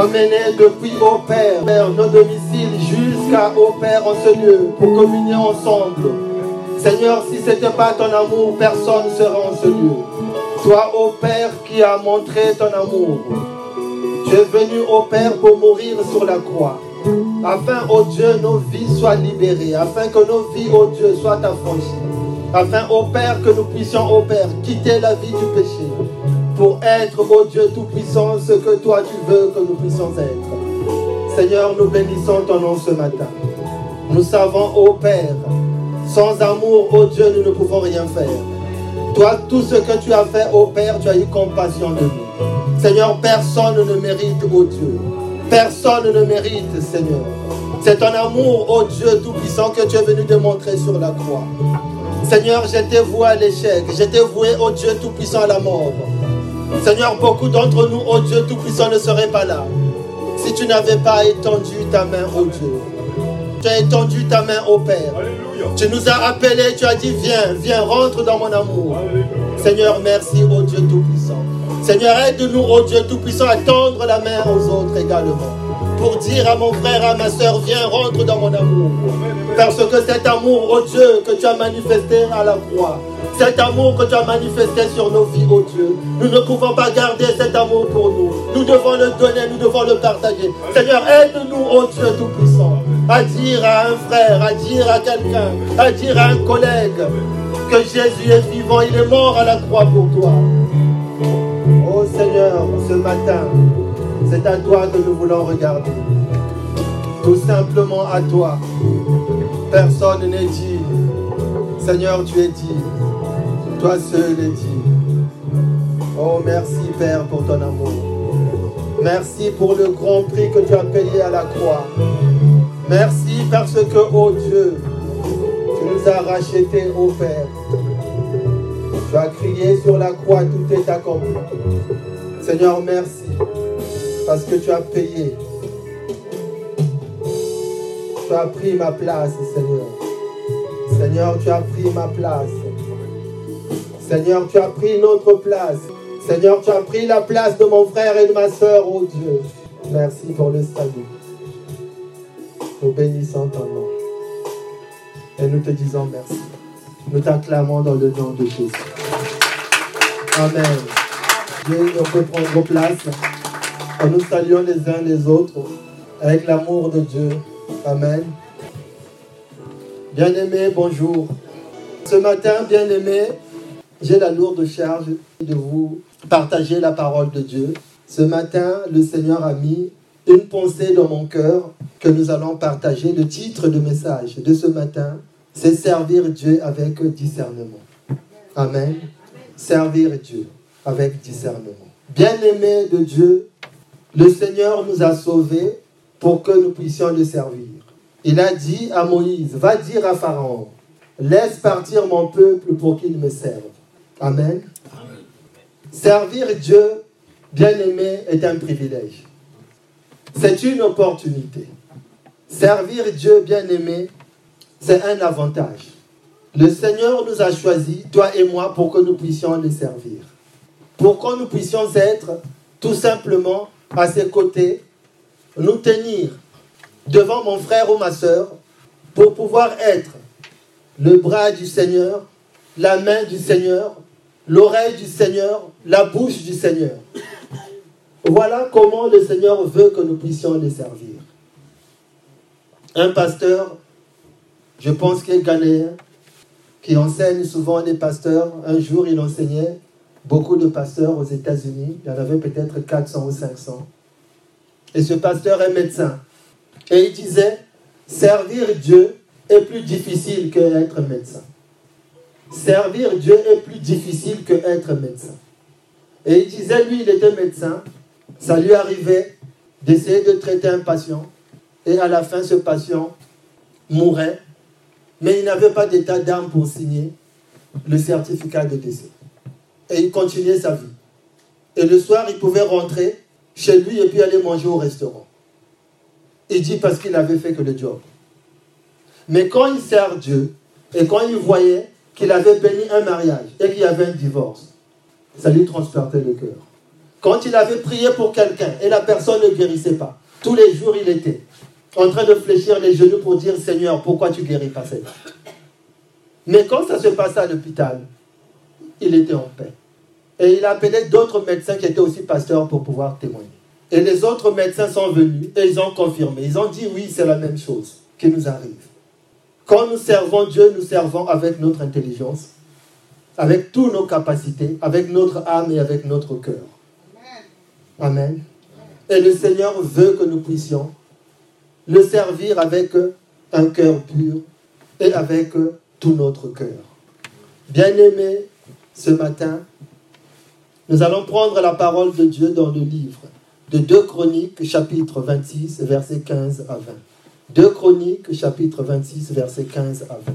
a emmenés depuis, ô Père, nos domiciles jusqu'à, ô Père, en ce lieu, pour communier ensemble. Seigneur, si ce n'était pas ton amour, personne ne serait en ce lieu. Toi, ô Père, qui as montré ton amour. Tu es venu, ô Père, pour mourir sur la croix. Afin, ô Dieu, nos vies soient libérées. Afin que nos vies, ô Dieu, soient affranchies. Afin, ô Père, que nous puissions, ô Père, quitter la vie du péché. Pour être, ô Dieu Tout-Puissant, ce que toi tu veux que nous puissions être. Seigneur, nous bénissons ton nom ce matin. Nous savons, ô Père, sans amour, ô Dieu, nous ne pouvons rien faire. Toi, tout ce que tu as fait, ô Père, tu as eu compassion de nous. Seigneur, personne ne mérite, ô Dieu. Personne ne mérite, Seigneur. C'est ton amour, ô Dieu Tout-Puissant, que tu es venu démontrer sur la croix. Seigneur, j'étais voué à l'échec. J'étais voué, ô Dieu Tout-Puissant, à la mort. Seigneur, beaucoup d'entre nous, ô Dieu Tout-Puissant, ne seraient pas là. Si tu n'avais pas étendu ta main, ô Dieu. Tu as étendu ta main au Père. Tu nous as appelés, tu as dit, viens, viens, rentre dans mon amour. Seigneur, merci, ô Dieu Tout-Puissant. Seigneur, aide-nous, ô Dieu Tout-Puissant, à tendre la main aux autres également. Pour dire à mon frère, à ma soeur, viens, rentre dans mon amour. Parce que cet amour, ô Dieu, que tu as manifesté à la croix, cet amour que tu as manifesté sur nos vies, ô Dieu, nous ne pouvons pas garder cet amour pour nous. Nous devons le donner, nous devons le partager. Seigneur, aide-nous, ô Dieu Tout-Puissant, à dire à un frère, à dire à quelqu'un, à dire à un collègue que Jésus est vivant, il est mort à la croix pour toi. Oh Seigneur, ce matin, c'est à toi que nous voulons regarder. Tout simplement à toi. Personne n'est dit. Seigneur, tu es dit. Toi seul es dit. Oh, merci Père pour ton amour. Merci pour le grand prix que tu as payé à la croix. Merci parce que, oh Dieu, tu nous as rachetés, oh Père. Tu as crié sur la croix, tout est accompli. Seigneur, merci parce que tu as payé. Tu as pris ma place, Seigneur. Seigneur, tu as pris ma place. Seigneur, tu as pris notre place. Seigneur, tu as pris la place de mon frère et de ma soeur, oh Dieu. Merci pour le salut. Nous bénissons ton nom. Et nous te disons merci. Nous t'acclamons dans le nom de Jésus. Amen. Dieu, on peut prendre place. Nous saluons les uns les autres avec l'amour de Dieu. Amen. Bien-aimés, bonjour. Ce matin, bien-aimés, j'ai la lourde charge de vous partager la parole de Dieu. Ce matin, le Seigneur a mis une pensée dans mon cœur que nous allons partager. Le titre de message de ce matin, c'est Servir Dieu avec discernement. Amen. Servir Dieu avec discernement. Bien-aimés de Dieu, le Seigneur nous a sauvés pour que nous puissions le servir. Il a dit à Moïse, va dire à Pharaon, laisse partir mon peuple pour qu'il me serve. Amen. Servir Dieu, bien-aimé, est un privilège. C'est une opportunité. Servir Dieu, bien-aimé, c'est un avantage. Le Seigneur nous a choisis, toi et moi, pour que nous puissions le servir. Pour que nous puissions être tout simplement à ses côtés, nous tenir devant mon frère ou ma soeur pour pouvoir être le bras du Seigneur, la main du Seigneur, l'oreille du Seigneur, la bouche du Seigneur. Voilà comment le Seigneur veut que nous puissions le servir. Un pasteur, je pense qu'il est ghanéen, qui enseigne souvent les pasteurs. Un jour, il enseignait beaucoup de pasteurs aux États-Unis. Il y en avait peut-être 400 ou 500. Et ce pasteur est médecin. Et il disait, Servir Dieu est plus difficile que être médecin. Servir Dieu est plus difficile que être médecin. Et il disait, lui, il était médecin. Ça lui arrivait d'essayer de traiter un patient. Et à la fin, ce patient mourait. Mais il n'avait pas d'état d'âme pour signer le certificat de décès. Et il continuait sa vie. Et le soir, il pouvait rentrer chez lui et puis aller manger au restaurant. Il dit parce qu'il avait fait que le job. Mais quand il sert Dieu, et quand il voyait qu'il avait béni un mariage et qu'il y avait un divorce, ça lui transportait le cœur. Quand il avait prié pour quelqu'un et la personne ne guérissait pas, tous les jours il était en train de fléchir les genoux pour dire Seigneur, pourquoi tu guéris pas cette Mais quand ça se passait à l'hôpital, il était en paix. Et il appelait d'autres médecins qui étaient aussi pasteurs pour pouvoir témoigner. Et les autres médecins sont venus et ils ont confirmé. Ils ont dit oui, c'est la même chose qui nous arrive. Quand nous servons Dieu, nous servons avec notre intelligence, avec toutes nos capacités, avec notre âme et avec notre cœur. Amen. Et le Seigneur veut que nous puissions le servir avec un cœur pur et avec tout notre cœur. Bien-aimés, ce matin, nous allons prendre la parole de Dieu dans le livre de 2 Chroniques, chapitre 26, versets 15 à 20. 2 Chroniques, chapitre 26, versets 15 à 20.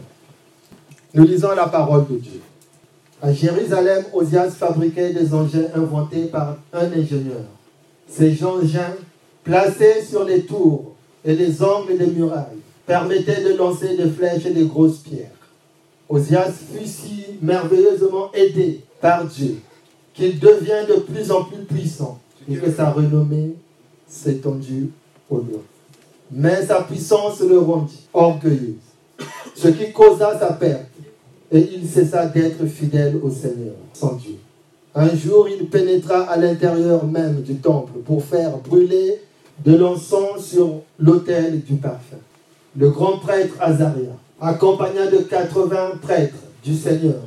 Nous lisons la parole de Dieu. À Jérusalem, Osias fabriquait des engins inventés par un ingénieur. Ces engins, placés sur les tours et les angles des murailles, permettaient de lancer des flèches et des grosses pierres. Osias fut si merveilleusement aidé par Dieu qu'il devient de plus en plus puissant et que sa renommée s'étendit au loin. Mais sa puissance le rendit orgueilleux, ce qui causa sa perte, et il cessa d'être fidèle au Seigneur, son Dieu. Un jour, il pénétra à l'intérieur même du temple pour faire brûler de l'encens sur l'autel du parfum. Le grand prêtre Azaria, accompagné de 80 prêtres du Seigneur,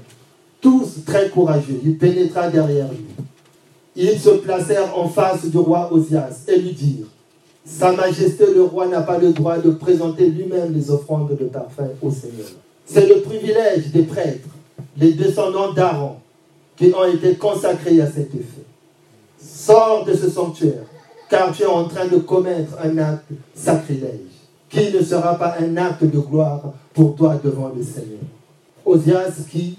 tous très courageux, il pénétra derrière lui. Ils se placèrent en face du roi Osias et lui dirent Sa Majesté le roi n'a pas le droit de présenter lui-même les offrandes de parfum au Seigneur. C'est le privilège des prêtres, les descendants d'Aaron, qui ont été consacrés à cet effet. Sors de ce sanctuaire, car tu es en train de commettre un acte sacrilège, qui ne sera pas un acte de gloire pour toi devant le Seigneur. Osias qui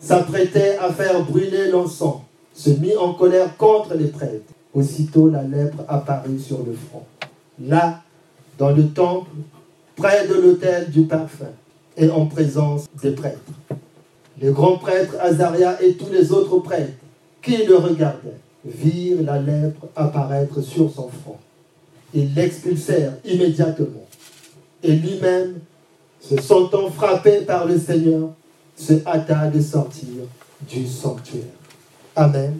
s'apprêtait à faire brûler l'encens, se mit en colère contre les prêtres. Aussitôt la lèpre apparut sur le front. Là, dans le temple, près de l'autel du parfum, et en présence des prêtres. Les grands prêtres, Azaria et tous les autres prêtres qui le regardaient, virent la lèpre apparaître sur son front. Ils l'expulsèrent immédiatement. Et lui-même, se sentant frappé par le Seigneur, se hâta de sortir du sanctuaire. Amen.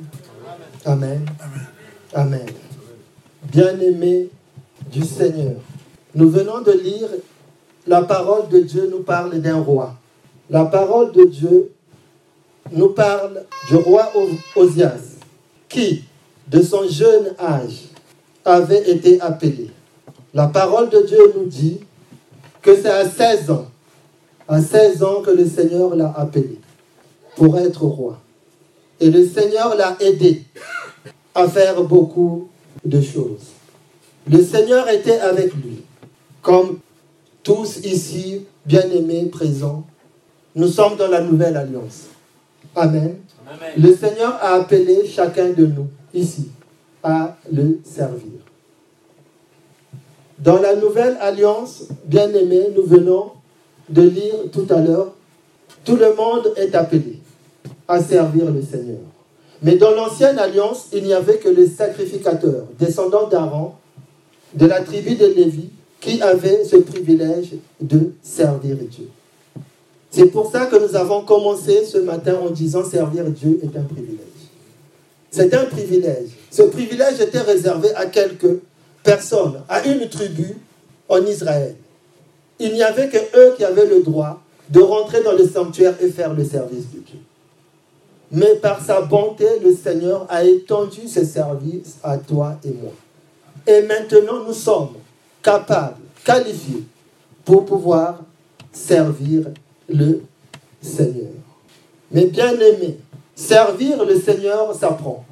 Amen. Amen. Bien-aimés du Seigneur, nous venons de lire la parole de Dieu nous parle d'un roi. La parole de Dieu nous parle du roi Osias, qui, de son jeune âge, avait été appelé. La parole de Dieu nous dit que c'est à 16 ans à 16 ans que le Seigneur l'a appelé pour être roi. Et le Seigneur l'a aidé à faire beaucoup de choses. Le Seigneur était avec lui. Comme tous ici, bien-aimés, présents, nous sommes dans la nouvelle alliance. Amen. Le Seigneur a appelé chacun de nous ici à le servir. Dans la nouvelle alliance, bien-aimés, nous venons de lire tout à l'heure, tout le monde est appelé à servir le Seigneur. Mais dans l'ancienne alliance, il n'y avait que les sacrificateurs, descendants d'Aaron, de la tribu de Lévi, qui avaient ce privilège de servir Dieu. C'est pour ça que nous avons commencé ce matin en disant servir Dieu est un privilège. C'est un privilège. Ce privilège était réservé à quelques personnes, à une tribu en Israël il n'y avait que eux qui avaient le droit de rentrer dans le sanctuaire et faire le service de Dieu. Mais par sa bonté, le Seigneur a étendu ce service à toi et moi. Et maintenant, nous sommes capables, qualifiés pour pouvoir servir le Seigneur. Mais bien aimé, servir le Seigneur s'apprend.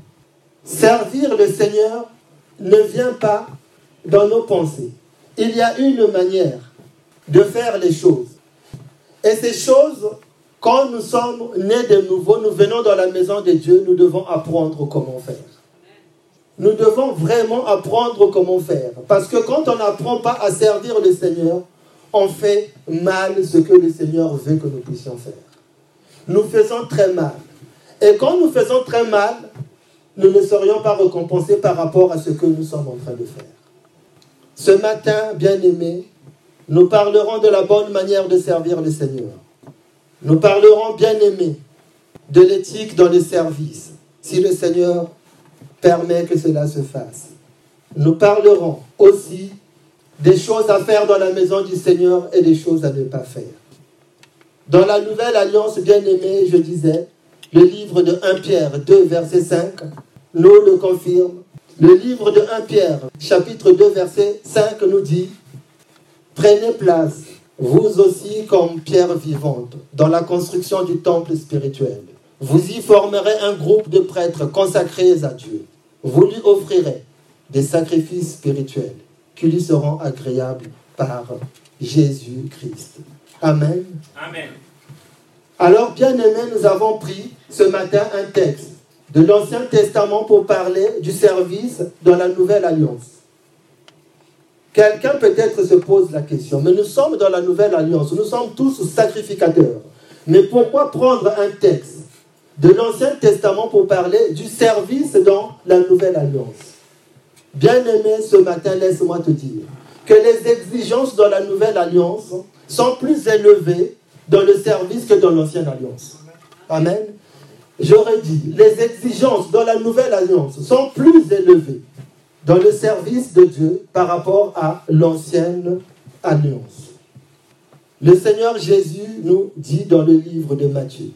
Servir le Seigneur ne vient pas dans nos pensées. Il y a une manière de faire les choses. Et ces choses, quand nous sommes nés de nouveau, nous venons dans la maison de Dieu, nous devons apprendre comment faire. Nous devons vraiment apprendre comment faire. Parce que quand on n'apprend pas à servir le Seigneur, on fait mal ce que le Seigneur veut que nous puissions faire. Nous faisons très mal. Et quand nous faisons très mal, nous ne serions pas récompensés par rapport à ce que nous sommes en train de faire. Ce matin, bien-aimés, nous parlerons de la bonne manière de servir le Seigneur. Nous parlerons, bien-aimés, de l'éthique dans le service, si le Seigneur permet que cela se fasse. Nous parlerons aussi des choses à faire dans la maison du Seigneur et des choses à ne pas faire. Dans la nouvelle alliance bien-aimée, je disais, le livre de 1 Pierre 2, verset 5, nous le confirme. Le livre de 1 Pierre, chapitre 2, verset 5, nous dit, prenez place, vous aussi comme pierre vivante, dans la construction du temple spirituel. Vous y formerez un groupe de prêtres consacrés à Dieu. Vous lui offrirez des sacrifices spirituels qui lui seront agréables par Jésus-Christ. Amen. Amen. Alors, bien aimé, nous avons pris ce matin un texte de l'Ancien Testament pour parler du service dans la Nouvelle Alliance. Quelqu'un peut-être se pose la question, mais nous sommes dans la Nouvelle Alliance, nous sommes tous sacrificateurs. Mais pourquoi prendre un texte de l'Ancien Testament pour parler du service dans la Nouvelle Alliance? Bien-aimé, ce matin, laisse-moi te dire que les exigences dans la Nouvelle Alliance sont plus élevées dans le service que dans l'Ancienne Alliance. Amen. J'aurais dit, les exigences dans la Nouvelle Alliance sont plus élevées dans le service de Dieu par rapport à l'Ancienne Alliance. Le Seigneur Jésus nous dit dans le livre de Matthieu,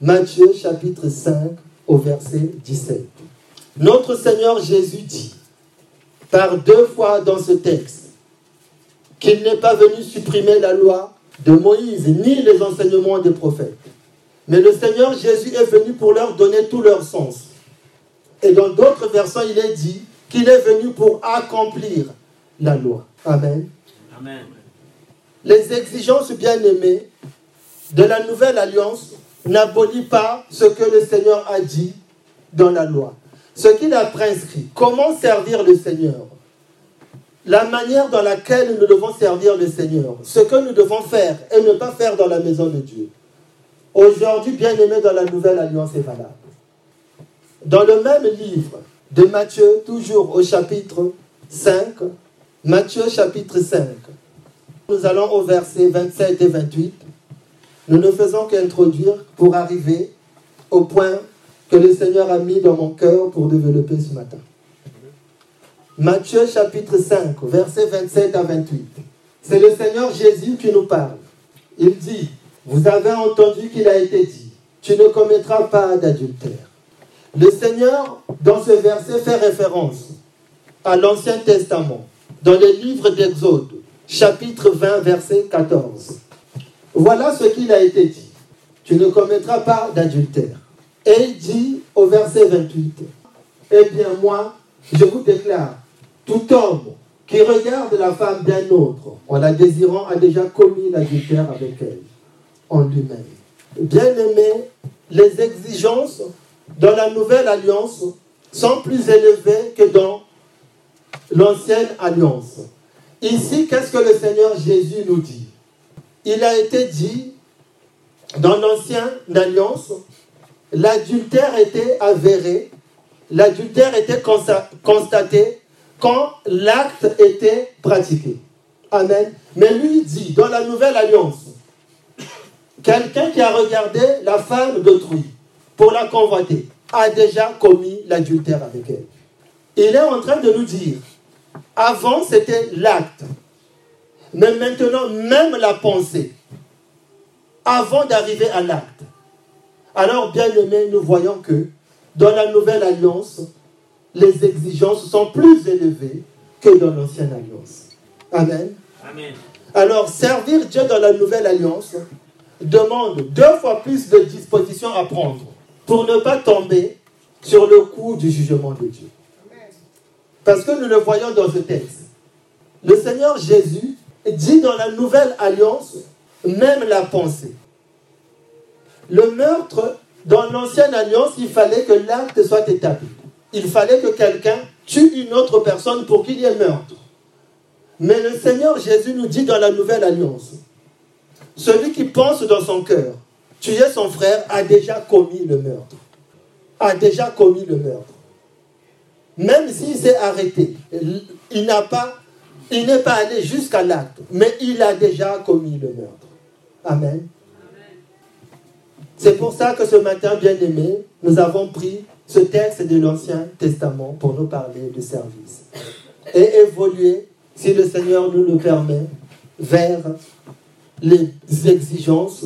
Matthieu chapitre 5 au verset 17. Notre Seigneur Jésus dit, par deux fois dans ce texte, qu'il n'est pas venu supprimer la loi de Moïse ni les enseignements des prophètes. Mais le Seigneur Jésus est venu pour leur donner tout leur sens. Et dans d'autres versets, il est dit qu'il est venu pour accomplir la loi. Amen. Amen. Les exigences bien-aimées de la nouvelle alliance n'abolissent pas ce que le Seigneur a dit dans la loi. Ce qu'il a prescrit. Comment servir le Seigneur? La manière dans laquelle nous devons servir le Seigneur, ce que nous devons faire et ne pas faire dans la maison de Dieu. Aujourd'hui, bien aimé dans la nouvelle alliance est valable. Dans le même livre de Matthieu, toujours au chapitre 5, Matthieu chapitre 5, nous allons au verset 27 et 28. Nous ne faisons qu'introduire pour arriver au point que le Seigneur a mis dans mon cœur pour développer ce matin. Matthieu chapitre 5, versets 27 à 28. C'est le Seigneur Jésus qui nous parle. Il dit, vous avez entendu qu'il a été dit, tu ne commettras pas d'adultère. Le Seigneur, dans ce verset, fait référence à l'Ancien Testament, dans le livre d'Exode, chapitre 20, verset 14. Voilà ce qu'il a été dit. Tu ne commettras pas d'adultère. Et il dit au verset 28, Eh bien moi, je vous déclare tout homme qui regarde la femme d'un autre en la désirant a déjà commis l'adultère avec elle, en lui-même. Bien aimé, les exigences dans la nouvelle alliance sont plus élevées que dans l'ancienne alliance. Ici, qu'est-ce que le Seigneur Jésus nous dit? Il a été dit dans l'ancienne alliance, l'adultère était avéré, l'adultère était constaté quand l'acte était pratiqué. Amen. Mais lui dit, dans la nouvelle alliance, quelqu'un qui a regardé la femme d'autrui pour la convoiter a déjà commis l'adultère avec elle. Il est en train de nous dire, avant c'était l'acte, mais maintenant même la pensée, avant d'arriver à l'acte. Alors, bien aimé, nous voyons que dans la nouvelle alliance, les exigences sont plus élevées que dans l'ancienne alliance. Amen. Alors, servir Dieu dans la nouvelle alliance demande deux fois plus de disposition à prendre pour ne pas tomber sur le coup du jugement de Dieu. Parce que nous le voyons dans ce texte. Le Seigneur Jésus dit dans la nouvelle alliance, même la pensée. Le meurtre, dans l'ancienne alliance, il fallait que l'acte soit établi. Il fallait que quelqu'un tue une autre personne pour qu'il y ait meurtre. Mais le Seigneur Jésus nous dit dans la nouvelle alliance, celui qui pense dans son cœur, tuer son frère a déjà commis le meurtre. A déjà commis le meurtre. Même s'il s'est arrêté, il n'a pas, il n'est pas allé jusqu'à l'acte, mais il a déjà commis le meurtre. Amen. C'est pour ça que ce matin, bien aimé, nous avons pris ce texte de l'Ancien Testament pour nous parler de service et évoluer, si le Seigneur nous le permet, vers les exigences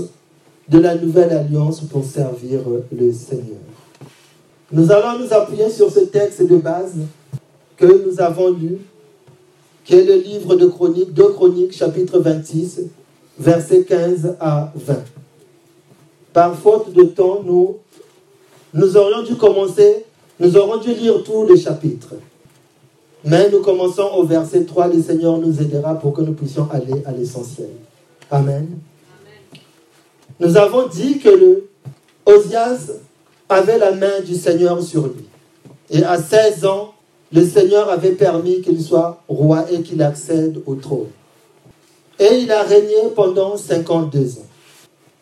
de la nouvelle alliance pour servir le Seigneur. Nous allons nous appuyer sur ce texte de base que nous avons lu, qui est le livre de Chroniques, 2 Chroniques, chapitre 26, versets 15 à 20. Par faute de temps, nous, nous aurions dû commencer, nous aurions dû lire tous les chapitres. Mais nous commençons au verset 3, le Seigneur nous aidera pour que nous puissions aller à l'essentiel. Amen. Nous avons dit que le Osias avait la main du Seigneur sur lui. Et à 16 ans, le Seigneur avait permis qu'il soit roi et qu'il accède au trône. Et il a régné pendant 52 ans.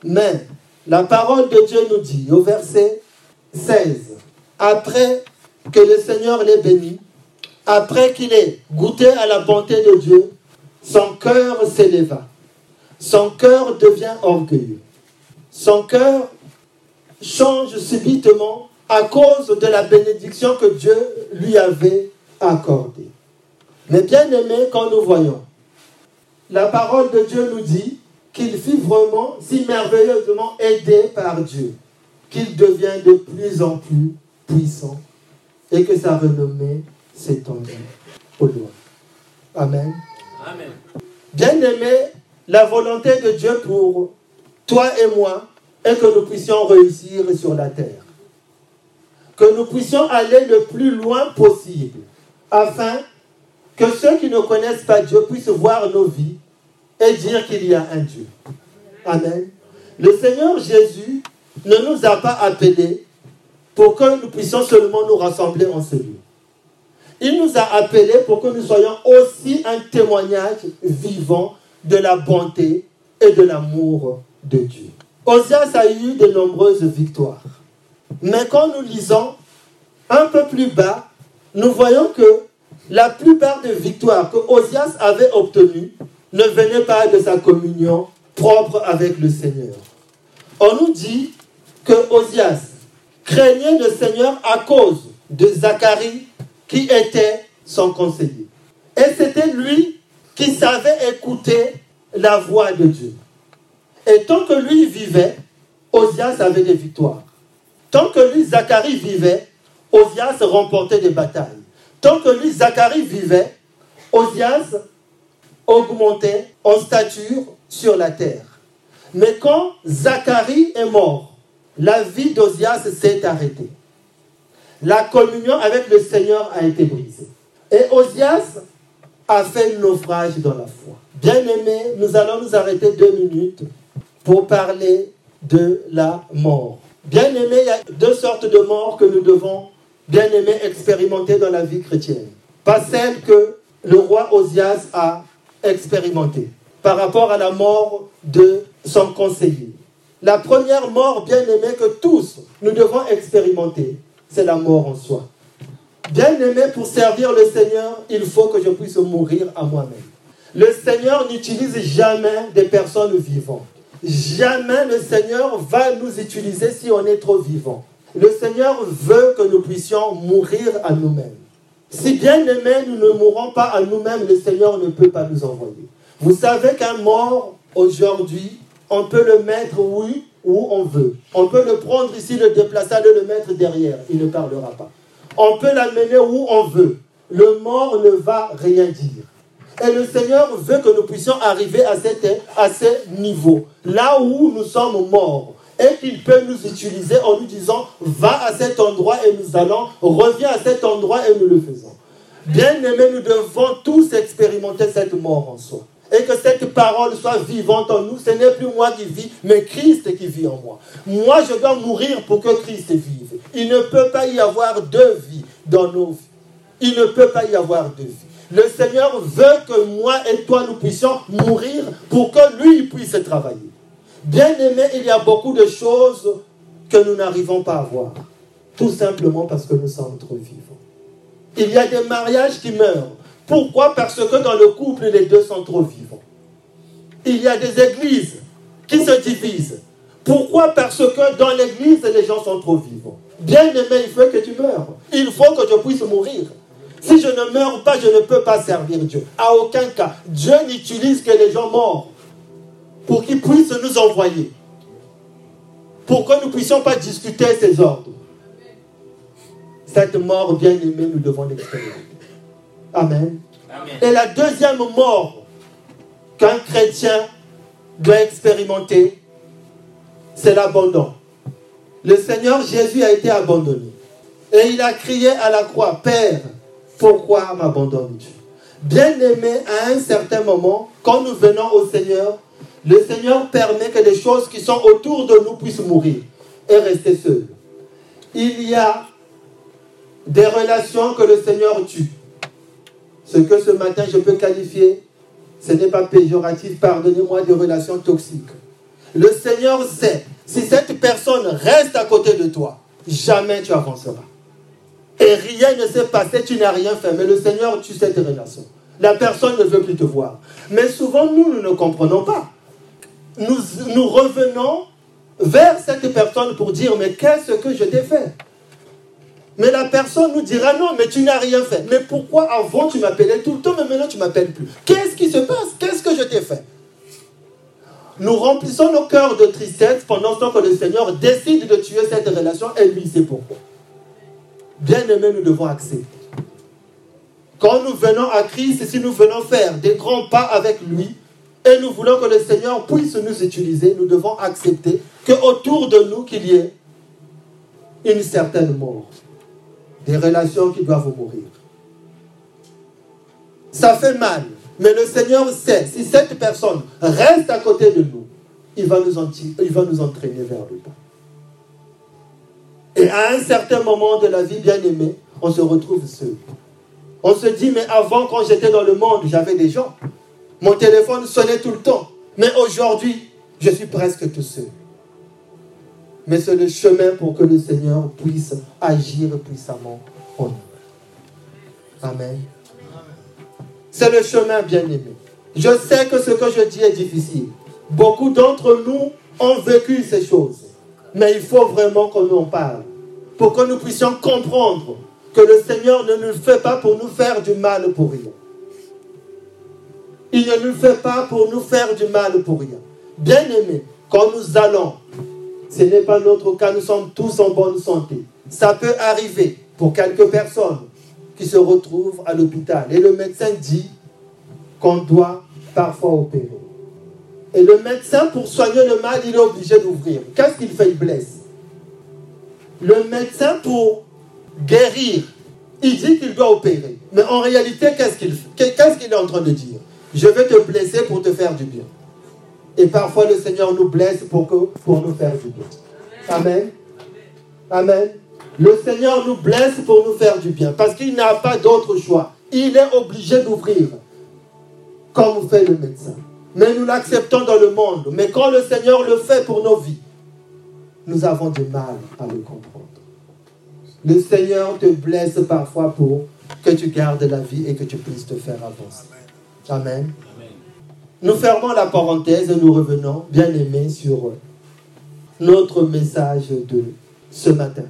Mais la parole de Dieu nous dit au verset 16, après que le Seigneur l'ait béni, après qu'il ait goûté à la bonté de Dieu, son cœur s'éleva. Son cœur devient orgueilleux. Son cœur change subitement à cause de la bénédiction que Dieu lui avait accordée. Mais bien aimé, quand nous voyons, la parole de Dieu nous dit qu'il fut vraiment si merveilleusement aidé par Dieu, qu'il devient de plus en plus puissant et que sa renommée s'étendit au loin. Amen. Amen. Bien aimé, la volonté de Dieu pour toi et moi est que nous puissions réussir sur la terre. Que nous puissions aller le plus loin possible afin que ceux qui ne connaissent pas Dieu puissent voir nos vies et dire qu'il y a un Dieu. Amen. Le Seigneur Jésus ne nous a pas appelés pour que nous puissions seulement nous rassembler en ce lieu. Il nous a appelés pour que nous soyons aussi un témoignage vivant de la bonté et de l'amour de. Osias a eu de nombreuses victoires. Mais quand nous lisons un peu plus bas, nous voyons que la plupart des victoires que Osias avait obtenues ne venaient pas de sa communion propre avec le Seigneur. On nous dit que Osias craignait le Seigneur à cause de Zacharie qui était son conseiller. Et c'était lui qui savait écouter la voix de Dieu. Et tant que lui vivait, Osias avait des victoires. Tant que lui, Zacharie, vivait, Osias remportait des batailles. Tant que lui, Zacharie, vivait, Osias augmentait en stature sur la terre. Mais quand Zacharie est mort, la vie d'Osias s'est arrêtée. La communion avec le Seigneur a été brisée. Et Osias a fait naufrage dans la foi. Bien aimé, nous allons nous arrêter deux minutes pour parler de la mort. Bien aimé, il y a deux sortes de morts que nous devons, bien aimé, expérimenter dans la vie chrétienne. Pas celle que le roi Osias a expérimentée par rapport à la mort de son conseiller. La première mort, bien aimée, que tous nous devons expérimenter, c'est la mort en soi. Bien aimé, pour servir le Seigneur, il faut que je puisse mourir à moi-même. Le Seigneur n'utilise jamais des personnes vivantes. Jamais le Seigneur va nous utiliser si on est trop vivant. Le Seigneur veut que nous puissions mourir à nous-mêmes. Si bien aimé, nous ne mourrons pas à nous-mêmes, le Seigneur ne peut pas nous envoyer. Vous savez qu'un mort, aujourd'hui, on peut le mettre, où on veut. On peut le prendre ici, le déplacer, le mettre derrière. Il ne parlera pas. On peut l'amener où on veut. Le mort ne va rien dire. Et le Seigneur veut que nous puissions arriver à, à ce niveau, là où nous sommes morts. Et qu'il peut nous utiliser en nous disant, va à cet endroit et nous allons, reviens à cet endroit et nous le faisons. Bien aimé, nous devons tous expérimenter cette mort en soi. Et que cette parole soit vivante en nous. Ce n'est plus moi qui vis, mais Christ qui vit en moi. Moi, je dois mourir pour que Christ vive. Il ne peut pas y avoir deux vies dans nos vies. Il ne peut pas y avoir deux vies. Le Seigneur veut que moi et toi, nous puissions mourir pour que lui puisse travailler. Bien aimé, il y a beaucoup de choses que nous n'arrivons pas à voir. Tout simplement parce que nous sommes trop vivants. Il y a des mariages qui meurent. Pourquoi? Parce que dans le couple, les deux sont trop vivants. Il y a des églises qui se divisent. Pourquoi? Parce que dans l'église, les gens sont trop vivants. Bien aimé, il faut que tu meurs. Il faut que je puisse mourir. Si je ne meurs pas, je ne peux pas servir Dieu. À aucun cas. Dieu n'utilise que les gens morts pour qu'ils puissent nous envoyer. Pour que nous ne puissions pas discuter ces ordres. Cette mort bien aimée, nous devons l'expérimenter. Amen. Et la deuxième mort qu'un chrétien doit expérimenter, c'est l'abandon. Le Seigneur Jésus a été abandonné. Et il a crié à la croix, Père, pourquoi m'abandonnes-tu? Bien aimé, à un certain moment, quand nous venons au Seigneur, le Seigneur permet que les choses qui sont autour de nous puissent mourir et rester seuls. Il y a des relations que le Seigneur tue. Ce que ce matin je peux qualifier, ce n'est pas péjoratif, pardonnez-moi, des relations toxiques. Le Seigneur sait, si cette personne reste à côté de toi, jamais tu avanceras. Et rien ne s'est passé, tu n'as rien fait. Mais le Seigneur tue cette relation. La personne ne veut plus te voir. Mais souvent, nous, nous ne comprenons pas. Nous, nous revenons vers cette personne pour dire, mais qu'est-ce que je t'ai fait? Mais la personne nous dira, non, mais tu n'as rien fait. Mais pourquoi avant tu m'appelais tout le temps, mais maintenant tu m'appelles plus? Qu'est-ce qui se passe? Qu'est-ce que je t'ai fait? Nous remplissons nos cœurs de tristesse pendant ce temps que le Seigneur décide de tuer cette relation et lui sait pourquoi. Bien aimé, nous devons accepter. Quand nous venons à Christ, si nous venons faire des grands pas avec lui, et nous voulons que le Seigneur puisse nous utiliser, nous devons accepter qu'autour de nous, qu'il y ait une certaine mort. Des relations qui doivent mourir. Ça fait mal, mais le Seigneur sait, si cette personne reste à côté de nous, il va nous entraîner vers le bas. Et à un certain moment de la vie, bien aimé, on se retrouve seul. On se dit, mais avant, quand j'étais dans le monde, j'avais des gens. Mon téléphone sonnait tout le temps. Mais aujourd'hui, je suis presque tout seul. Mais c'est le chemin pour que le Seigneur puisse agir puissamment en nous. Amen. C'est le chemin, bien aimé. Je sais que ce que je dis est difficile. Beaucoup d'entre nous ont vécu ces choses. Mais il faut vraiment qu'on en parle. Pour que nous puissions comprendre que le Seigneur ne nous fait pas pour nous faire du mal pour rien. Il ne nous fait pas pour nous faire du mal pour rien. Bien aimé, quand nous allons, ce n'est pas notre cas, nous sommes tous en bonne santé. Ça peut arriver pour quelques personnes qui se retrouvent à l'hôpital. Et le médecin dit qu'on doit parfois opérer. Et le médecin, pour soigner le mal, il est obligé d'ouvrir. Qu'est-ce qu'il fait? Il blesse. Le médecin, pour guérir, il dit qu'il doit opérer. Mais en réalité, qu'est-ce qu'il est en train de dire? Je vais te blesser pour te faire du bien. Et parfois, le Seigneur nous blesse pour, que, pour nous faire du bien. Amen. Amen. Le Seigneur nous blesse pour nous faire du bien. Parce qu'il n'a pas d'autre choix. Il est obligé d'ouvrir. Comme fait le médecin mais nous l'acceptons dans le monde. Mais quand le Seigneur le fait pour nos vies, nous avons du mal à le comprendre. Le Seigneur te blesse parfois pour que tu gardes la vie et que tu puisses te faire avancer. Amen. Nous fermons la parenthèse et nous revenons, bien aimés, sur notre message de ce matin.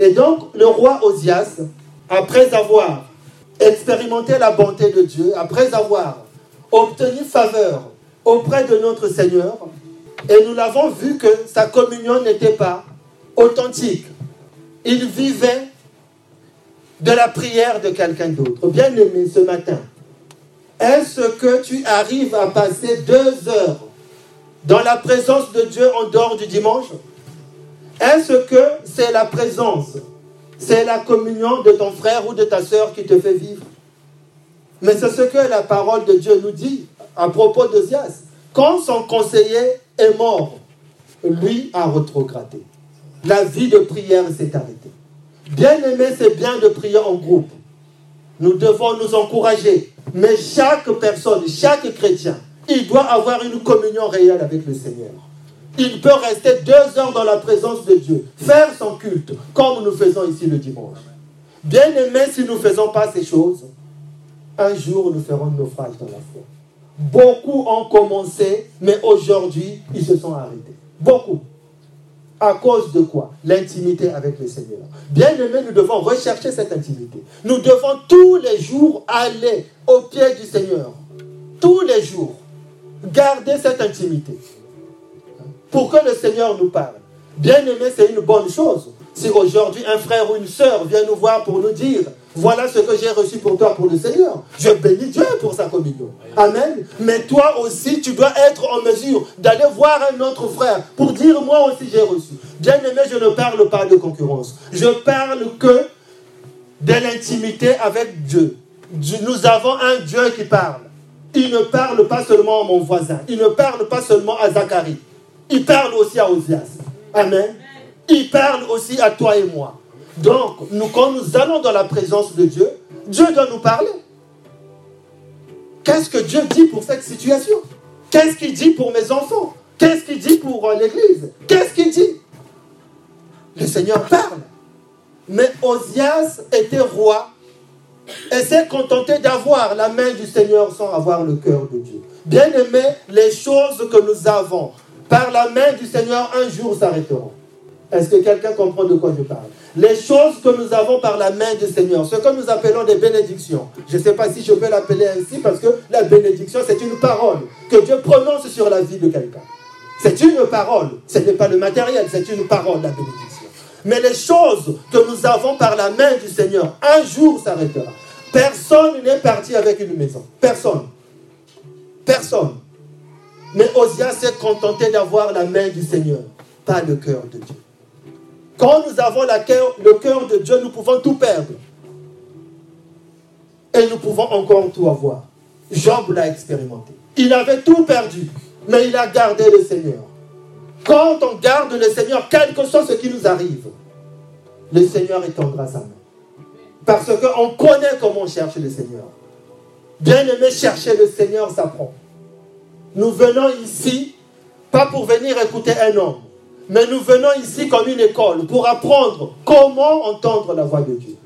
Et donc, le roi Osias, après avoir expérimenté la bonté de Dieu, après avoir obtenu faveur auprès de notre Seigneur et nous l'avons vu que sa communion n'était pas authentique. Il vivait de la prière de quelqu'un d'autre. Bien aimé ce matin, Est-ce que tu arrives à passer deux heures dans la présence de Dieu en dehors du dimanche? Est-ce que c'est la présence, c'est la communion de ton frère ou de ta soeur qui te fait vivre? Mais c'est ce que la parole de Dieu nous dit à propos de Zias. Quand son conseiller est mort, lui a retrogradé. La vie de prière s'est arrêtée. Bien aimé, c'est bien de prier en groupe. Nous devons nous encourager. Mais chaque personne, chaque chrétien, il doit avoir une communion réelle avec le Seigneur. Il peut rester deux heures dans la présence de Dieu, faire son culte, comme nous faisons ici le dimanche. Bien aimé, si nous ne faisons pas ces choses, un jour nous ferons naufrage dans la foi. Beaucoup ont commencé, mais aujourd'hui, ils se sont arrêtés. Beaucoup. À cause de quoi? L'intimité avec le Seigneur. Bien aimé, nous devons rechercher cette intimité. Nous devons tous les jours aller au pied du Seigneur. Tous les jours. Garder cette intimité. Pour que le Seigneur nous parle. Bien aimé, c'est une bonne chose. Si aujourd'hui un frère ou une sœur vient nous voir pour nous dire voilà ce que j'ai reçu pour toi pour le Seigneur. Je bénis Dieu pour sa communion. Amen. Mais toi aussi, tu dois être en mesure d'aller voir un autre frère pour dire moi aussi j'ai reçu. Bien aimé, je ne parle pas de concurrence. Je parle que de l'intimité avec Dieu. Nous avons un Dieu qui parle. Il ne parle pas seulement à mon voisin. Il ne parle pas seulement à Zacharie. Il parle aussi à Osias. Amen. Il parle aussi à toi et moi. Donc, quand nous allons dans la présence de Dieu, Dieu doit nous parler. Qu'est-ce que Dieu dit pour cette situation? Qu'est-ce qu'il dit pour mes enfants? Qu'est-ce qu'il dit pour euh, l'Église? Qu'est-ce qu'il dit? Le Seigneur parle. Mais Osias était roi et s'est contenté d'avoir la main du Seigneur sans avoir le cœur de Dieu. Bien aimé, les choses que nous avons par la main du Seigneur un jour s'arrêteront. Est-ce que quelqu'un comprend de quoi je parle? Les choses que nous avons par la main du Seigneur, ce que nous appelons des bénédictions. Je ne sais pas si je peux l'appeler ainsi parce que la bénédiction, c'est une parole que Dieu prononce sur la vie de quelqu'un. C'est une parole. Ce n'est pas le matériel, c'est une parole, la bénédiction. Mais les choses que nous avons par la main du Seigneur, un jour s'arrêtera. Personne n'est parti avec une maison. Personne. Personne. Mais Osia s'est contenté d'avoir la main du Seigneur, pas le cœur de Dieu. Quand nous avons le cœur de Dieu, nous pouvons tout perdre. Et nous pouvons encore tout avoir. Job l'a expérimenté. Il avait tout perdu, mais il a gardé le Seigneur. Quand on garde le Seigneur, quel que soit ce qui nous arrive, le Seigneur étendra sa main. Parce qu'on connaît comment on cherche le Seigneur. Bien aimé, chercher le Seigneur s'apprend. Nous venons ici, pas pour venir écouter un homme, mais nous venons ici comme une école pour apprendre comment entendre la voix de Dieu.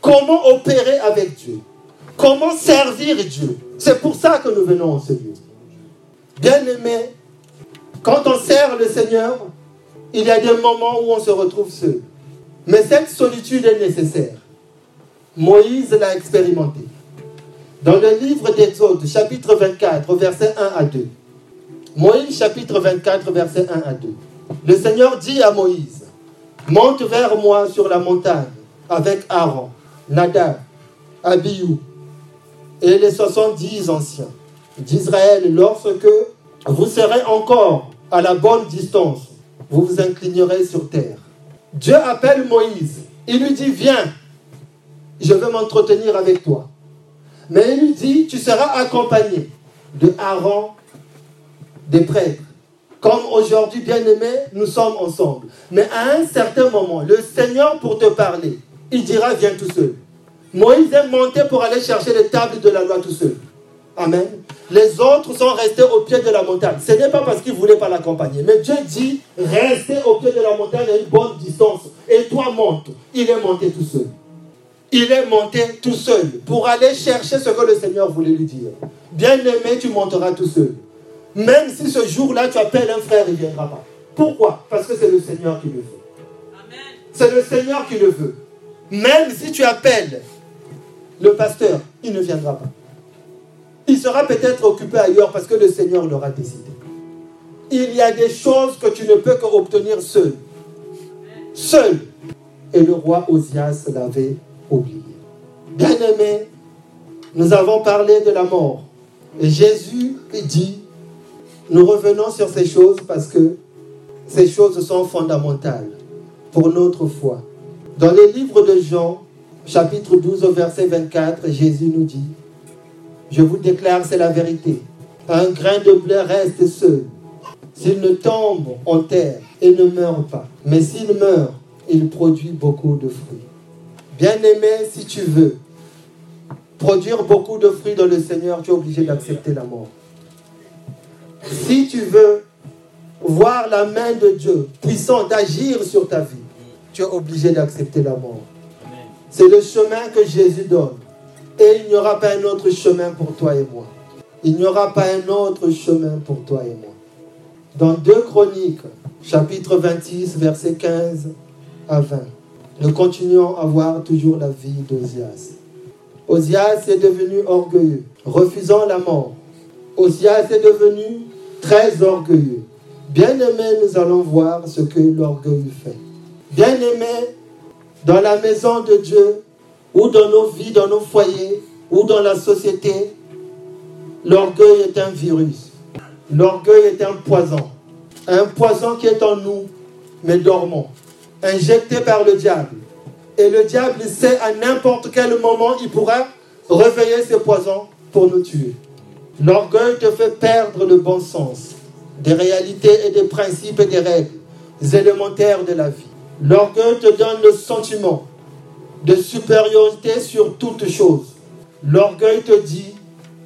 Comment opérer avec Dieu. Comment servir Dieu. C'est pour ça que nous venons en ce lieu. Bien aimé, quand on sert le Seigneur, il y a des moments où on se retrouve seul. Mais cette solitude est nécessaire. Moïse l'a expérimenté. Dans le livre d'Exode, chapitre 24, versets 1 à 2. Moïse, chapitre 24, versets 1 à 2. Le Seigneur dit à Moïse, monte vers moi sur la montagne avec Aaron, Nadab, Abiou et les 70 anciens d'Israël lorsque vous serez encore à la bonne distance, vous vous inclinerez sur terre. Dieu appelle Moïse. Il lui dit, viens, je veux m'entretenir avec toi. Mais il lui dit, tu seras accompagné de Aaron, des prêtres, comme aujourd'hui, bien-aimés, nous sommes ensemble. Mais à un certain moment, le Seigneur, pour te parler, il dira, viens tout seul. Moïse est monté pour aller chercher les tables de la loi tout seul. Amen. Les autres sont restés au pied de la montagne. Ce n'est pas parce qu'ils ne voulaient pas l'accompagner. Mais Dieu dit, restez au pied de la montagne à une bonne distance. Et toi, monte. Il est monté tout seul. Il est monté tout seul pour aller chercher ce que le Seigneur voulait lui dire. Bien-aimé, tu monteras tout seul. Même si ce jour-là, tu appelles un frère, il ne viendra pas. Pourquoi? Parce que c'est le Seigneur qui le veut. C'est le Seigneur qui le veut. Même si tu appelles le pasteur, il ne viendra pas. Il sera peut-être occupé ailleurs parce que le Seigneur l'aura décidé. Il y a des choses que tu ne peux qu'obtenir seul. Seul. Et le roi Osias l'avait oublié. Bien-aimé, Nous avons parlé de la mort. Et Jésus dit, nous revenons sur ces choses parce que ces choses sont fondamentales pour notre foi. Dans le livre de Jean, chapitre 12, verset 24, Jésus nous dit, je vous déclare, c'est la vérité. Un grain de blé reste seul. S'il ne tombe en terre et ne meurt pas, mais s'il meurt, il produit beaucoup de fruits. Bien-aimé, si tu veux produire beaucoup de fruits dans le Seigneur, tu es obligé d'accepter la mort. Si tu veux voir la main de Dieu puissante agir sur ta vie, tu es obligé d'accepter la mort. C'est le chemin que Jésus donne. Et il n'y aura pas un autre chemin pour toi et moi. Il n'y aura pas un autre chemin pour toi et moi. Dans 2 Chroniques, chapitre 26, versets 15 à 20, nous continuons à voir toujours la vie d'Ozias. Osias est devenu orgueilleux, refusant la mort. Osias est devenu très orgueilleux. Bien-aimé, nous allons voir ce que l'orgueil fait. Bien-aimé, dans la maison de Dieu, ou dans nos vies, dans nos foyers, ou dans la société, l'orgueil est un virus. L'orgueil est un poison. Un poison qui est en nous, mais dormant. Injecté par le diable. Et le diable sait à n'importe quel moment, il pourra réveiller ce poison pour nous tuer. L'orgueil te fait perdre le bon sens des réalités et des principes et des règles élémentaires de la vie. L'orgueil te donne le sentiment de supériorité sur toute chose. L'orgueil te dit,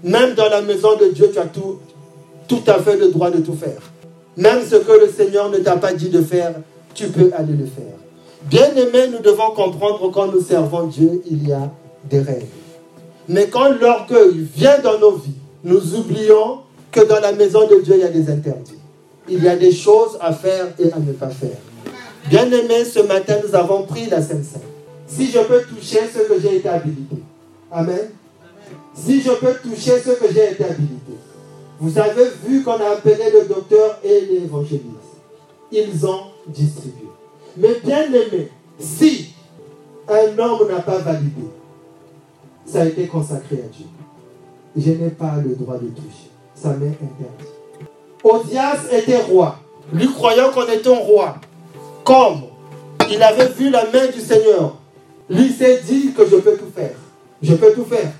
même dans la maison de Dieu, tu as tout, tout à fait le droit de tout faire. Même ce que le Seigneur ne t'a pas dit de faire, tu peux aller le faire. Bien aimé, nous devons comprendre quand nous servons Dieu, il y a des règles. Mais quand l'orgueil vient dans nos vies, nous oublions que dans la maison de Dieu, il y a des interdits. Il y a des choses à faire et à ne pas faire. Bien aimé, ce matin, nous avons pris la Sainte Sainte. Si je peux toucher ce que j'ai été habilité. Amen. Si je peux toucher ce que j'ai été habilité. Vous avez vu qu'on a appelé le docteur et l'évangéliste. Ils ont distribué. Mais bien aimé, si un homme n'a pas validé, ça a été consacré à Dieu. Je n'ai pas le droit de toucher. Ça m'est interdit. Odias était roi. Lui croyant qu'on était un roi. Comme il avait vu la main du Seigneur, lui s'est dit que je peux tout faire. Je peux tout faire.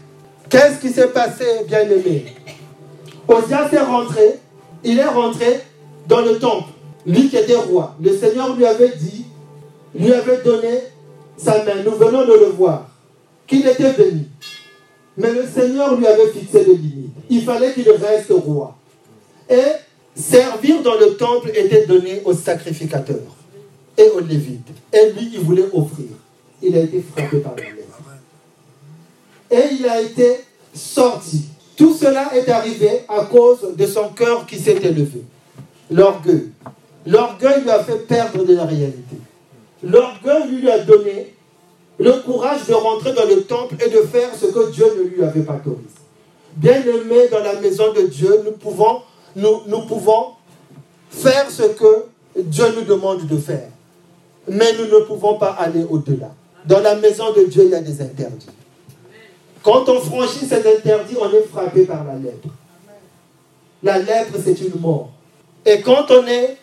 Qu'est-ce qui s'est passé, bien-aimé? Osias est rentré, il est rentré dans le temple, lui qui était roi. Le Seigneur lui avait dit, lui avait donné sa main. Nous venons de le voir, qu'il était béni. Mais le Seigneur lui avait fixé des limites. Il fallait qu'il reste roi. Et servir dans le temple était donné aux sacrificateurs et aux lévites. Et lui, il voulait offrir. Il a été frappé par la. Et il a été sorti. Tout cela est arrivé à cause de son cœur qui s'est élevé. L'orgueil. L'orgueil lui a fait perdre de la réalité. L'orgueil lui a donné le courage de rentrer dans le temple et de faire ce que Dieu ne lui avait pas autorisé. Bien aimé dans la maison de Dieu, nous pouvons, nous, nous pouvons faire ce que Dieu nous demande de faire. Mais nous ne pouvons pas aller au-delà. Dans la maison de Dieu, il y a des interdits. Quand on franchit ces interdits, on est frappé par la lèpre. La lèpre, c'est une mort. Et quand on est,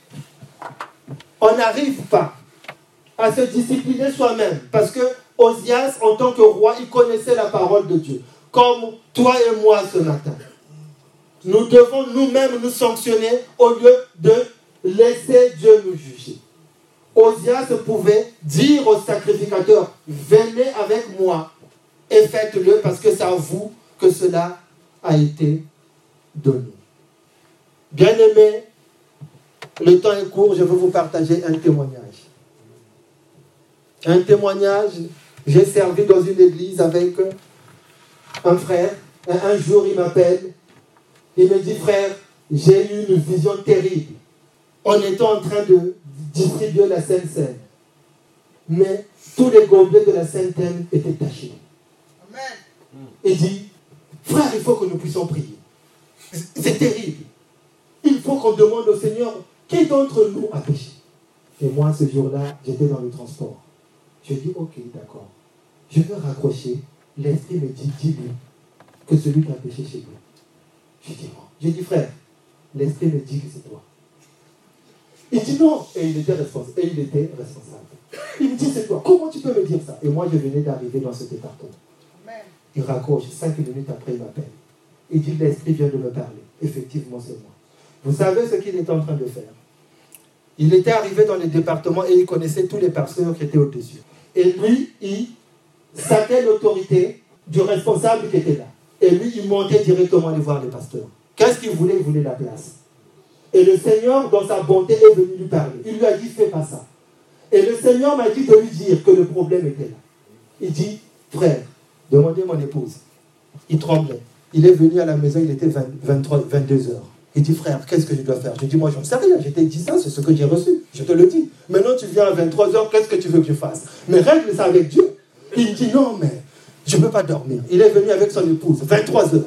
on n'arrive pas à se discipliner soi-même, parce que Osias, en tant que roi, il connaissait la parole de Dieu, comme toi et moi ce matin. Nous devons nous-mêmes nous sanctionner au lieu de laisser Dieu nous juger. Osias pouvait dire aux sacrificateurs, venez avec moi et faites-le parce que c'est à vous que cela a été donné. Bien-aimés, le temps est court, je veux vous partager un témoignage. Un témoignage, j'ai servi dans une église avec un frère. Un jour, il m'appelle. Il me dit, frère, j'ai eu une vision terrible. On était en train de distribuer la Sainte Seine. Mais tous les gobelets de la Sainte Seine étaient tachés. Il dit, frère, il faut que nous puissions prier. C'est terrible. Il faut qu'on demande au Seigneur, qui d'entre nous a péché? Et moi, ce jour-là, j'étais dans le transport. Je dis, ok, d'accord. Je veux raccrocher. L'esprit me dit, dis-lui que celui qui a péché chez toi. Je dis, non. J'ai dit, frère, l'esprit me dit que c'est toi. Il dit non. Et il était responsable. Et il était responsable. Il me dit, c'est toi. Comment tu peux me dire ça? Et moi, je venais d'arriver dans ce département. Il raccroche. Cinq minutes après, il m'appelle. Il dit, l'esprit vient de me parler. Effectivement, c'est moi. Vous savez ce qu'il était en train de faire? Il était arrivé dans le département et il connaissait tous les personnes qui étaient au-dessus. Et lui, il saquait l'autorité du responsable qui était là. Et lui, il montait directement aller voir les pasteurs. Qu'est-ce qu'il voulait? Il voulait la place. Et le Seigneur, dans sa bonté, est venu lui parler. Il lui a dit, fais pas ça. Et le Seigneur m'a dit de lui dire que le problème était là. Il dit, frère, demandez mon épouse. Il tremblait. Il est venu à la maison, il était 23, 22 heures. Il dit, frère, qu'est-ce que je dois faire? Je dis, moi, j'en sais rien. Je t'ai dit c'est ce que j'ai reçu. Je te le dis. Maintenant, tu viens à 23 heures, qu'est-ce que tu veux que je fasse? Mais règle ça avec Dieu. Il dit, non, mais je ne peux pas dormir. Il est venu avec son épouse, 23 heures.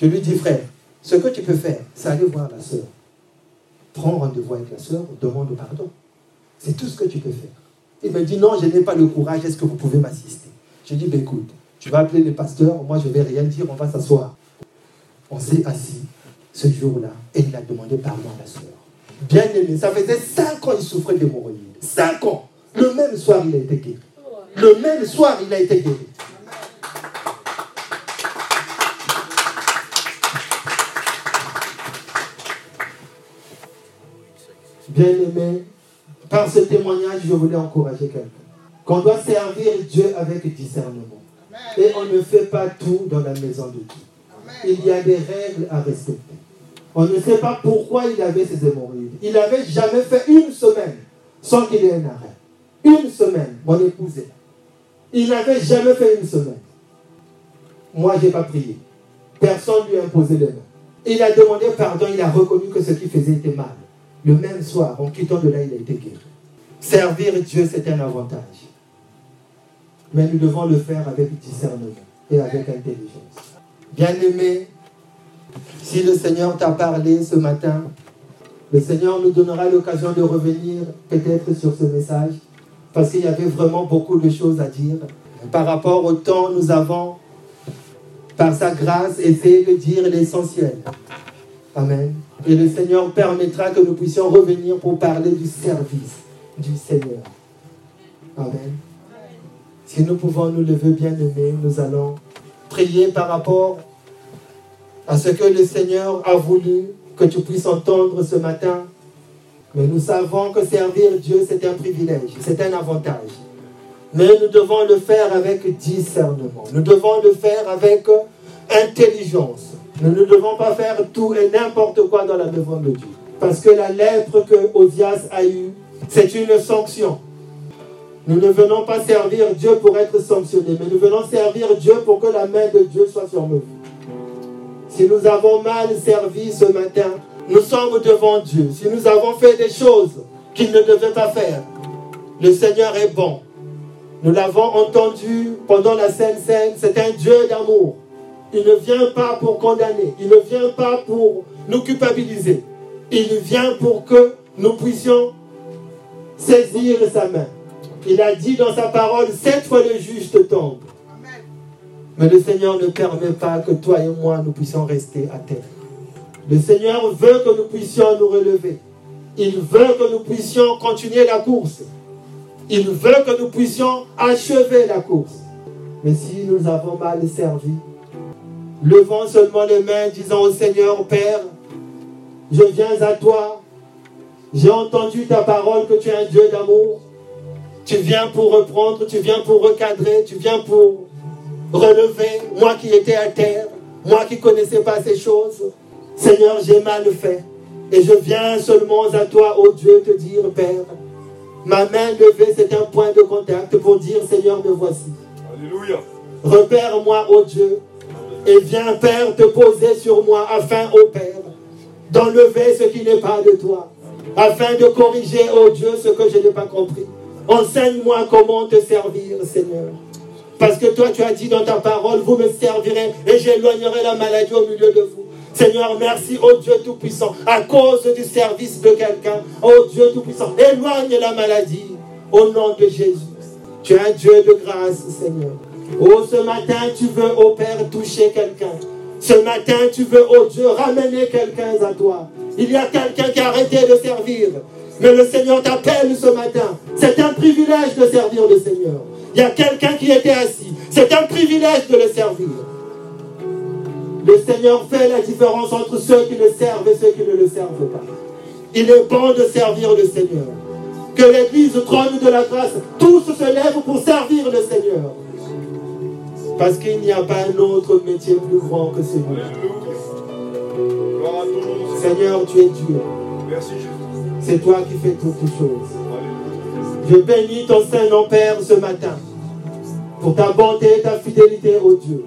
Je lui dis, frère, ce que tu peux faire, c'est aller voir la sœur. Prends rendez-vous avec la sœur, demande pardon. C'est tout ce que tu peux faire. Il me dit, non, je n'ai pas le courage, est-ce que vous pouvez m'assister? Je dis, ben écoute, tu vas appeler le pasteur, moi je ne vais rien dire, on va s'asseoir. On s'est assis ce jour-là et il a demandé pardon à la sœur. Bien aimé, ça faisait cinq ans qu'il souffrait d'hémorroïdes. Cinq ans. Le même soir, il a été guéri. Le même soir, il a été guéri. Bien aimé, par ce témoignage, je voulais encourager quelqu'un. Qu'on doit servir Dieu avec discernement. Et on ne fait pas tout dans la maison de Dieu. Il y a des règles à respecter. On ne sait pas pourquoi il avait ces hémorroïdes. Il n'avait jamais fait une semaine sans qu'il ait un arrêt. Une semaine, mon épouse est là. Il n'avait jamais fait une semaine. Moi, je n'ai pas prié. Personne ne lui a imposé les mains. Il a demandé pardon, il a reconnu que ce qu'il faisait était mal. Le même soir, en quittant de là, il a été guéri. Servir Dieu, c'est un avantage. Mais nous devons le faire avec discernement et avec intelligence. Bien-aimé, si le Seigneur t'a parlé ce matin, le Seigneur nous donnera l'occasion de revenir peut-être sur ce message, parce qu'il y avait vraiment beaucoup de choses à dire. Par rapport au temps, nous avons, par sa grâce, essayé de dire l'essentiel. Amen. Et le Seigneur permettra que nous puissions revenir pour parler du service du Seigneur. Amen. Si nous pouvons nous lever bien aimés, nous allons prier par rapport à ce que le Seigneur a voulu que tu puisses entendre ce matin. Mais nous savons que servir Dieu, c'est un privilège, c'est un avantage. Mais nous devons le faire avec discernement. Nous devons le faire avec intelligence. Nous ne devons pas faire tout et n'importe quoi dans la maison de Dieu. Parce que la lèpre que Osias a eue, c'est une sanction. Nous ne venons pas servir Dieu pour être sanctionnés, mais nous venons servir Dieu pour que la main de Dieu soit sur nous. Si nous avons mal servi ce matin, nous sommes devant Dieu. Si nous avons fait des choses qu'il ne devait pas faire, le Seigneur est bon. Nous l'avons entendu pendant la Sainte Seine, c'est un Dieu d'amour. Il ne vient pas pour condamner, il ne vient pas pour nous culpabiliser. Il vient pour que nous puissions saisir sa main. Il a dit dans sa parole, cette fois le juste tombe. Mais le Seigneur ne permet pas que toi et moi nous puissions rester à terre. Le Seigneur veut que nous puissions nous relever. Il veut que nous puissions continuer la course. Il veut que nous puissions achever la course. Mais si nous avons mal servi, levons seulement les mains, disant au Seigneur, Père, je viens à toi. J'ai entendu ta parole que tu es un Dieu d'amour. Tu viens pour reprendre, tu viens pour recadrer, tu viens pour relever, moi qui étais à terre, moi qui ne connaissais pas ces choses. Seigneur, j'ai mal fait. Et je viens seulement à toi, ô Dieu, te dire, Père, ma main levée, c'est un point de contact pour dire, Seigneur, me voici. Alléluia. Repère-moi, ô Dieu, et viens, Père, te poser sur moi, afin, ô Père, d'enlever ce qui n'est pas de toi, afin de corriger, ô Dieu, ce que je n'ai pas compris. Enseigne-moi comment te servir, Seigneur. Parce que toi, tu as dit dans ta parole, vous me servirez et j'éloignerai la maladie au milieu de vous. Seigneur, merci, oh Dieu Tout-Puissant, à cause du service de quelqu'un, oh Dieu Tout-Puissant, éloigne la maladie au nom de Jésus. Tu es un Dieu de grâce, Seigneur. Oh, ce matin, tu veux, au Père, toucher quelqu'un. Ce matin, tu veux, oh Dieu, ramener quelqu'un à toi. Il y a quelqu'un qui a arrêté de servir. Mais le Seigneur t'appelle ce matin. C'est un privilège de servir le Seigneur. Il y a quelqu'un qui était assis. C'est un privilège de le servir. Le Seigneur fait la différence entre ceux qui le servent et ceux qui ne le servent pas. Il est bon de servir le Seigneur. Que l'Église trône de la grâce, tous se lèvent pour servir le Seigneur. Parce qu'il n'y a pas un autre métier plus grand que celui-là. Seigneur, tu es Dieu. C'est toi qui fais toutes choses. Je bénis ton Saint-Nom, Père, ce matin, pour ta bonté et ta fidélité, au Dieu.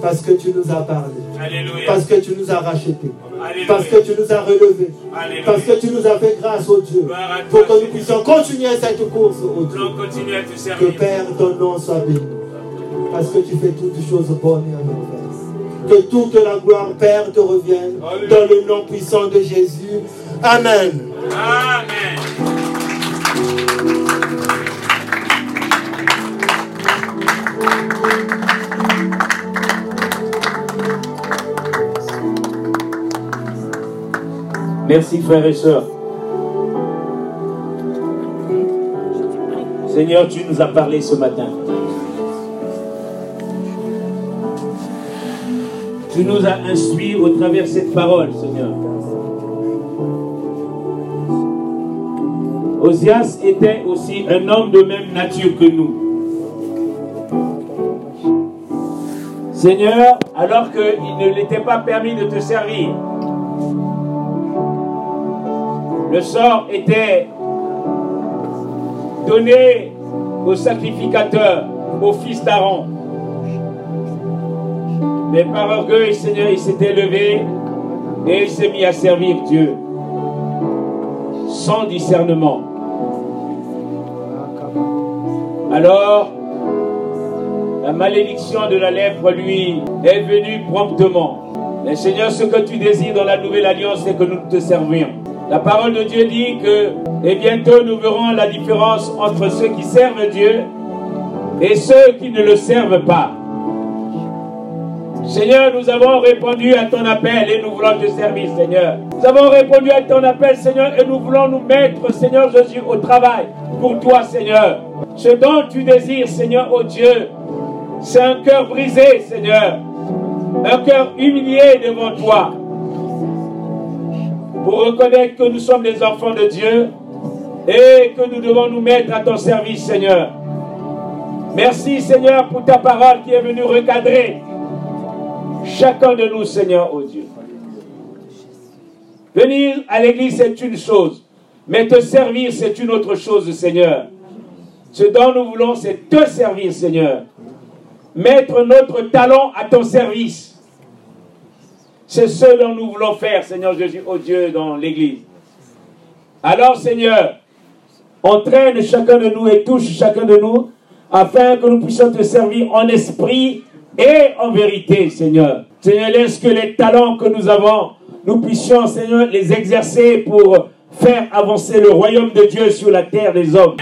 Parce que tu nous as parlé. Parce que tu nous as rachetés. Parce que tu nous as relevés. Parce que tu nous as fait grâce, au Dieu. Pour que nous puissions continuer cette course, au Dieu. Que Père, ton nom soit béni. Parce que tu fais toutes choses bonnes et en Que toute la gloire, Père, te revienne. Dans le nom puissant de Jésus. Amen. Amen. Merci frères et sœurs. Seigneur, tu nous as parlé ce matin. Tu nous as instruits au travers de cette parole, Seigneur. Osias était aussi un homme de même nature que nous. Seigneur, alors qu'il ne l'était pas permis de te servir, le sort était donné au sacrificateur, au fils d'Aaron. Mais par orgueil, Seigneur, il s'était levé et il s'est mis à servir Dieu sans discernement. Alors, la malédiction de la lèpre, lui, est venue promptement. Mais Seigneur, ce que tu désires dans la nouvelle alliance, c'est que nous te servions. La parole de Dieu dit que, et bientôt nous verrons la différence entre ceux qui servent Dieu et ceux qui ne le servent pas. Seigneur, nous avons répondu à ton appel et nous voulons te servir, Seigneur. Nous avons répondu à ton appel, Seigneur, et nous voulons nous mettre, Seigneur Jésus, au travail pour toi, Seigneur. Ce dont tu désires, Seigneur, oh Dieu, c'est un cœur brisé, Seigneur. Un cœur humilié devant toi pour reconnaître que nous sommes les enfants de Dieu et que nous devons nous mettre à ton service, Seigneur. Merci, Seigneur, pour ta parole qui est venue recadrer chacun de nous, Seigneur, oh Dieu. Venir à l'église, c'est une chose, mais te servir, c'est une autre chose, Seigneur. Ce dont nous voulons, c'est te servir, Seigneur. Mettre notre talent à ton service. C'est ce dont nous voulons faire, Seigneur Jésus, oh Dieu, dans l'Église. Alors, Seigneur, entraîne chacun de nous et touche chacun de nous, afin que nous puissions te servir en esprit et en vérité, Seigneur. Seigneur, laisse que les talents que nous avons, nous puissions, Seigneur, les exercer pour faire avancer le royaume de Dieu sur la terre des hommes.